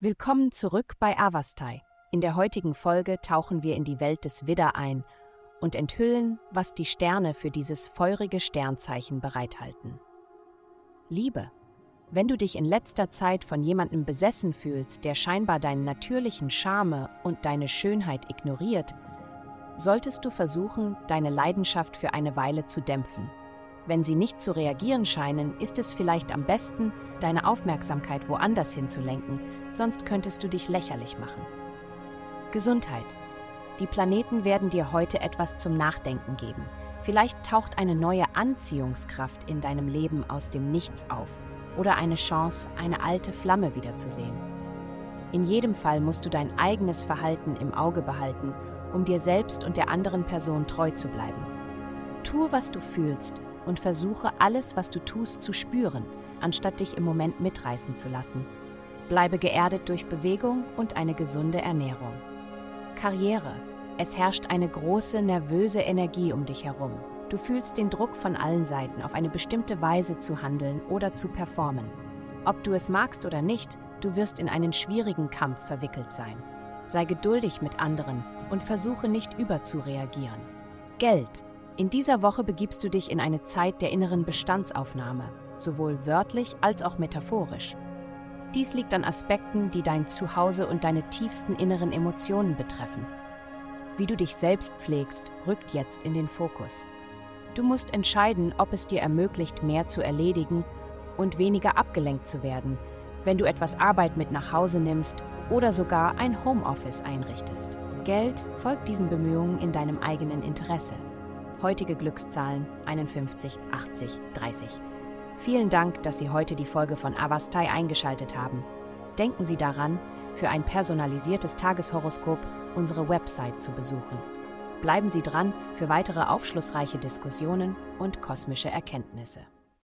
Willkommen zurück bei Avastai. In der heutigen Folge tauchen wir in die Welt des Widder ein und enthüllen, was die Sterne für dieses feurige Sternzeichen bereithalten. Liebe. Wenn du dich in letzter Zeit von jemandem besessen fühlst, der scheinbar deinen natürlichen Charme und deine Schönheit ignoriert, solltest du versuchen, deine Leidenschaft für eine Weile zu dämpfen. Wenn sie nicht zu reagieren scheinen, ist es vielleicht am besten, deine Aufmerksamkeit woanders hinzulenken, sonst könntest du dich lächerlich machen. Gesundheit. Die Planeten werden dir heute etwas zum Nachdenken geben. Vielleicht taucht eine neue Anziehungskraft in deinem Leben aus dem Nichts auf oder eine Chance, eine alte Flamme wiederzusehen. In jedem Fall musst du dein eigenes Verhalten im Auge behalten, um dir selbst und der anderen Person treu zu bleiben. Tue, was du fühlst und versuche alles, was du tust, zu spüren, anstatt dich im Moment mitreißen zu lassen. Bleibe geerdet durch Bewegung und eine gesunde Ernährung. Karriere. Es herrscht eine große, nervöse Energie um dich herum. Du fühlst den Druck von allen Seiten, auf eine bestimmte Weise zu handeln oder zu performen. Ob du es magst oder nicht, du wirst in einen schwierigen Kampf verwickelt sein. Sei geduldig mit anderen und versuche nicht überzureagieren. Geld. In dieser Woche begibst du dich in eine Zeit der inneren Bestandsaufnahme, sowohl wörtlich als auch metaphorisch. Dies liegt an Aspekten, die dein Zuhause und deine tiefsten inneren Emotionen betreffen. Wie du dich selbst pflegst, rückt jetzt in den Fokus. Du musst entscheiden, ob es dir ermöglicht, mehr zu erledigen und weniger abgelenkt zu werden, wenn du etwas Arbeit mit nach Hause nimmst oder sogar ein Homeoffice einrichtest. Geld folgt diesen Bemühungen in deinem eigenen Interesse. Heutige Glückszahlen 51, 80, 30. Vielen Dank, dass Sie heute die Folge von Avastai eingeschaltet haben. Denken Sie daran, für ein personalisiertes Tageshoroskop unsere Website zu besuchen. Bleiben Sie dran für weitere aufschlussreiche Diskussionen und kosmische Erkenntnisse.